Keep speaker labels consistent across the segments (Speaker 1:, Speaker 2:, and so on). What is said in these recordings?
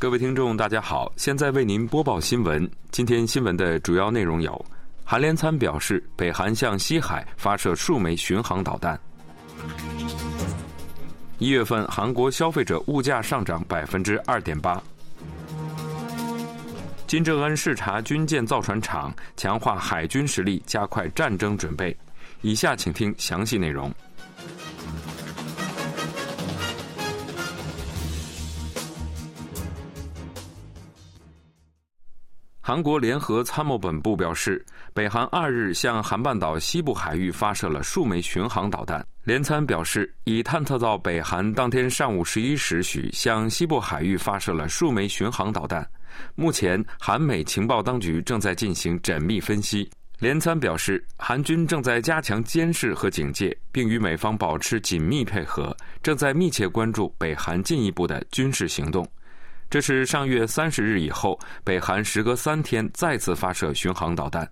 Speaker 1: 各位听众，大家好，现在为您播报新闻。今天新闻的主要内容有：韩连参表示，北韩向西海发射数枚巡航导弹；一月份韩国消费者物价上涨百分之二点八；金正恩视察军舰造船厂，强化海军实力，加快战争准备。以下请听详细内容。韩国联合参谋本部表示，北韩二日向韩半岛西部海域发射了数枚巡航导弹。联参表示，已探测到北韩当天上午十一时许向西部海域发射了数枚巡航导弹。目前，韩美情报当局正在进行缜密分析。联参表示，韩军正在加强监视和警戒，并与美方保持紧密配合，正在密切关注北韩进一步的军事行动。这是上月三十日以后，北韩时隔三天再次发射巡航导弹。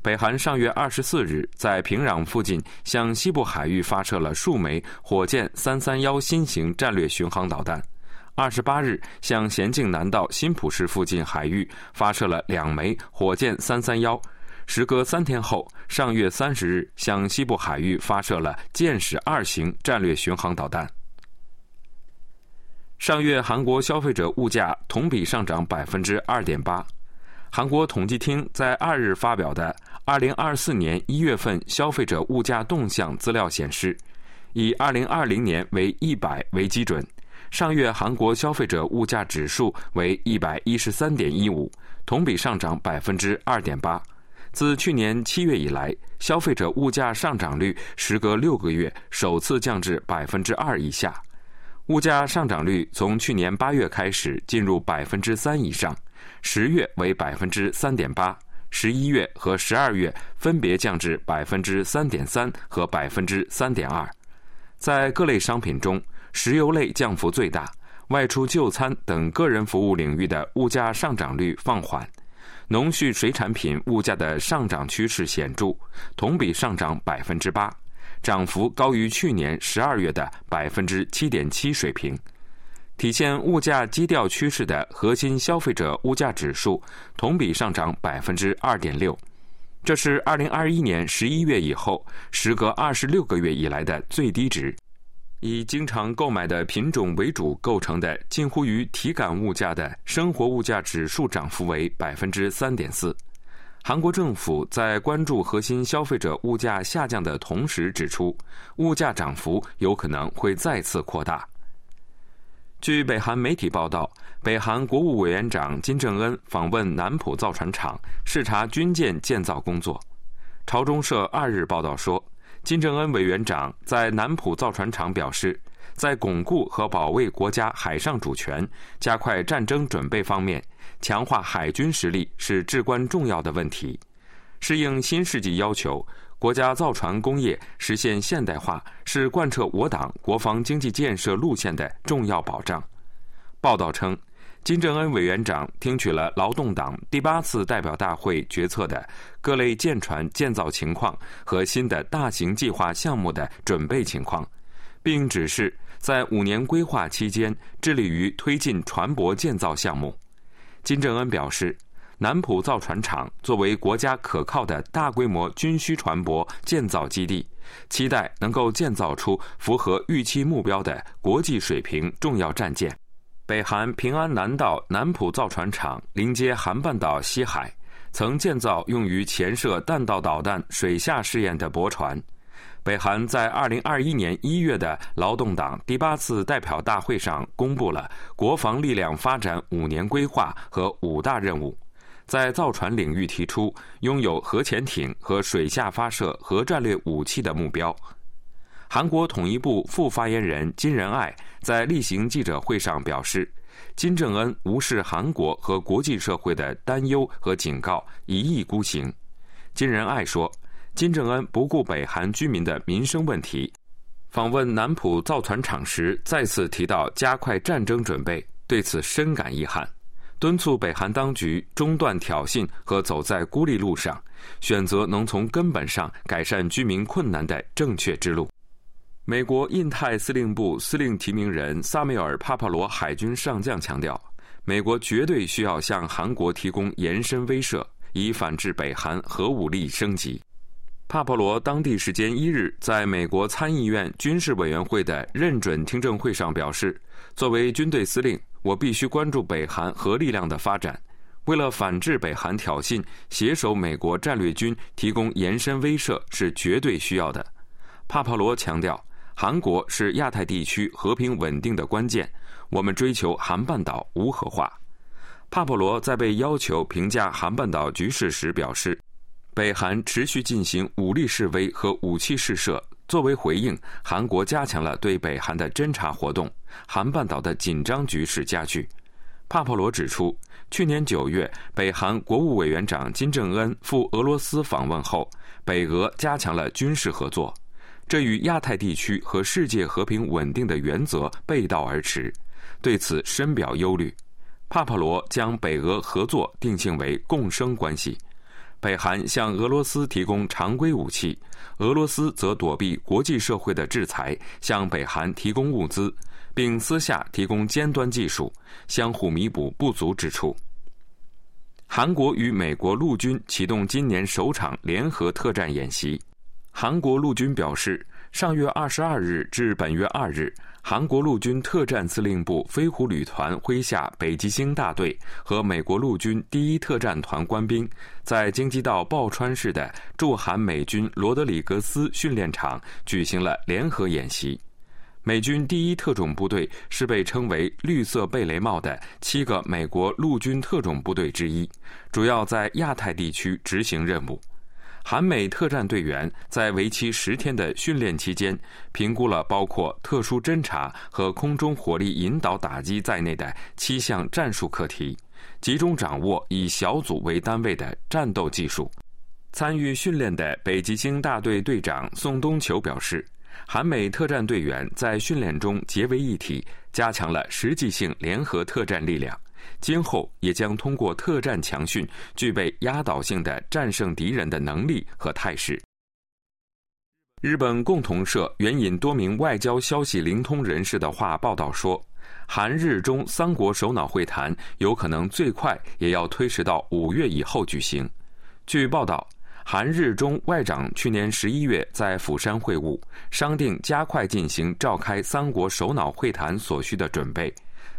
Speaker 1: 北韩上月二十四日在平壤附近向西部海域发射了数枚火箭三三幺新型战略巡航导弹，二十八日向咸镜南道新浦市附近海域发射了两枚火箭三三幺。时隔三天后，上月三十日向西部海域发射了箭矢二型战略巡航导弹。上月韩国消费者物价同比上涨百分之二点八。韩国统计厅在二日发表的二零二四年一月份消费者物价动向资料显示，以二零二零年为一百为基准，上月韩国消费者物价指数为一百一十三点一五，同比上涨百分之二点八。自去年七月以来，消费者物价上涨率时隔六个月首次降至百分之二以下。物价上涨率从去年八月开始进入百分之三以上，十月为百分之三点八，十一月和十二月分别降至百分之三点三和百分之三点二。在各类商品中，石油类降幅最大，外出就餐等个人服务领域的物价上涨率放缓，农畜水产品物价的上涨趋势显著，同比上涨百分之八。涨幅高于去年十二月的百分之七点七水平，体现物价基调趋势的核心消费者物价指数同比上涨百分之二点六，这是二零二一年十一月以后时隔二十六个月以来的最低值。以经常购买的品种为主构成的近乎于体感物价的生活物价指数涨幅为百分之三点四。韩国政府在关注核心消费者物价下降的同时，指出物价涨幅有可能会再次扩大。据北韩媒体报道，北韩国务委员长金正恩访问南浦造船厂视察军舰建造工作。朝中社二日报道说，金正恩委员长在南浦造船厂表示，在巩固和保卫国家海上主权、加快战争准备方面。强化海军实力是至关重要的问题。适应新世纪要求，国家造船工业实现现代化是贯彻我党国防经济建设路线的重要保障。报道称，金正恩委员长听取了劳动党第八次代表大会决策的各类舰船建造情况和新的大型计划项目的准备情况，并指示在五年规划期间致力于推进船舶建造项目。金正恩表示，南浦造船厂作为国家可靠的大规模军需船舶建造基地，期待能够建造出符合预期目标的国际水平重要战舰。北韩平安南道南浦造船厂临接韩半岛西海，曾建造用于潜射弹道导弹水下试验的驳船。北韩在二零二一年一月的劳动党第八次代表大会上公布了国防力量发展五年规划和五大任务，在造船领域提出拥有核潜艇和水下发射核战略武器的目标。韩国统一部副发言人金仁爱在例行记者会上表示，金正恩无视韩国和国际社会的担忧和警告，一意孤行。金仁爱说。金正恩不顾北韩居民的民生问题，访问南浦造船厂时再次提到加快战争准备，对此深感遗憾，敦促北韩当局中断挑衅和走在孤立路上，选择能从根本上改善居民困难的正确之路。美国印太司令部司令提名人萨缪尔·帕帕罗海军上将强调，美国绝对需要向韩国提供延伸威慑，以反制北韩核武力升级。帕帕罗当地时间一日在美国参议院军事委员会的认准听证会上表示：“作为军队司令，我必须关注北韩核力量的发展。为了反制北韩挑衅，携手美国战略军提供延伸威慑是绝对需要的。”帕帕罗强调。韩国是亚太地区和平稳定的关键。我们追求韩半岛无核化。帕帕罗在被要求评价韩半岛局势时表示，北韩持续进行武力示威和武器试射。作为回应，韩国加强了对北韩的侦察活动。韩半岛的紧张局势加剧。帕帕罗指出，去年九月，北韩国务委员长金正恩赴俄罗斯访问后，北俄加强了军事合作。这与亚太地区和世界和平稳定的原则背道而驰，对此深表忧虑。帕帕罗将北俄合作定性为共生关系，北韩向俄罗斯提供常规武器，俄罗斯则躲避国际社会的制裁，向北韩提供物资，并私下提供尖端技术，相互弥补不足之处。韩国与美国陆军启动今年首场联合特战演习。韩国陆军表示，上月二十二日至本月二日，韩国陆军特战司令部飞虎旅团麾下北极星大队和美国陆军第一特战团官兵在京畿道抱川市的驻韩美军罗德里格斯训练场举行了联合演习。美军第一特种部队是被称为“绿色贝雷帽”的七个美国陆军特种部队之一，主要在亚太地区执行任务。韩美特战队员在为期十天的训练期间，评估了包括特殊侦察和空中火力引导打击在内的七项战术课题，集中掌握以小组为单位的战斗技术。参与训练的北极星大队队长宋东球表示，韩美特战队员在训练中结为一体，加强了实际性联合特战力量。今后也将通过特战强训，具备压倒性的战胜敌人的能力和态势。日本共同社援引多名外交消息灵通人士的话报道说，韩日中三国首脑会谈有可能最快也要推迟到五月以后举行。据报道，韩日中外长去年十一月在釜山会晤，商定加快进行召开三国首脑会谈所需的准备。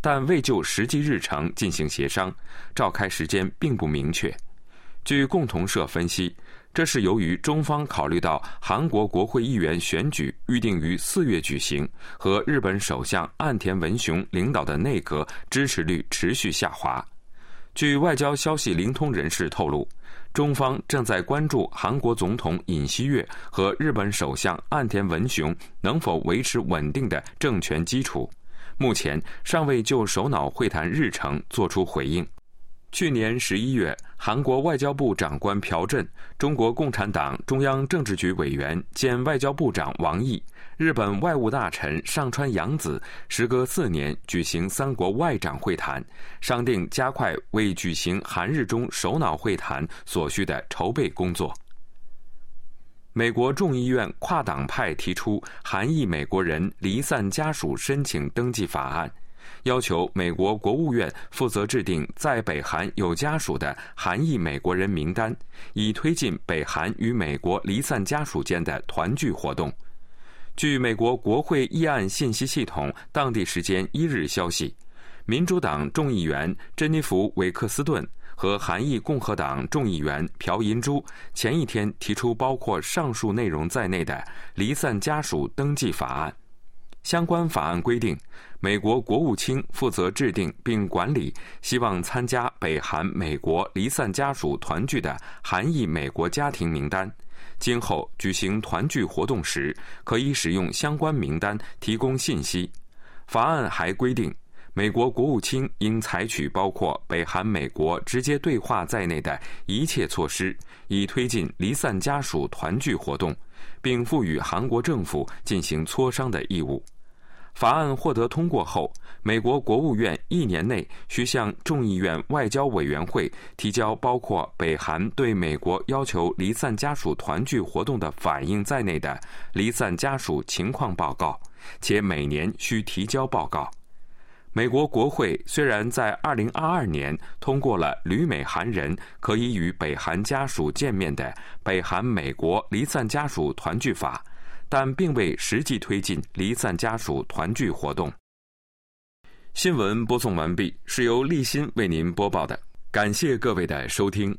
Speaker 1: 但未就实际日程进行协商，召开时间并不明确。据共同社分析，这是由于中方考虑到韩国国会议员选举预定于四月举行，和日本首相岸田文雄领导的内阁支持率持续下滑。据外交消息灵通人士透露，中方正在关注韩国总统尹锡悦和日本首相岸田文雄能否维持稳定的政权基础。目前尚未就首脑会谈日程作出回应。去年十一月，韩国外交部长官朴振、中国共产党中央政治局委员兼外交部长王毅、日本外务大臣上川洋子，时隔四年举行三国外长会谈，商定加快为举行韩日中首脑会谈所需的筹备工作。美国众议院跨党派提出韩裔美国人离散家属申请登记法案，要求美国国务院负责制定在北韩有家属的韩裔美国人名单，以推进北韩与美国离散家属间的团聚活动。据美国国会议案信息系统当地时间一日消息，民主党众议员珍妮弗·韦克斯顿。和韩裔共和党众议员朴银珠前一天提出包括上述内容在内的离散家属登记法案。相关法案规定，美国国务卿负责制定并管理希望参加北韩美国离散家属团聚的韩裔美国家庭名单。今后举行团聚活动时，可以使用相关名单提供信息。法案还规定。美国国务卿应采取包括北韩美国直接对话在内的一切措施，以推进离散家属团聚活动，并赋予韩国政府进行磋商的义务。法案获得通过后，美国国务院一年内需向众议院外交委员会提交包括北韩对美国要求离散家属团聚活动的反应在内的离散家属情况报告，且每年需提交报告。美国国会虽然在2022年通过了旅美韩人可以与北韩家属见面的《北韩美国离散家属团聚法》，但并未实际推进离散家属团聚活动。新闻播送完毕，是由立新为您播报的，感谢各位的收听。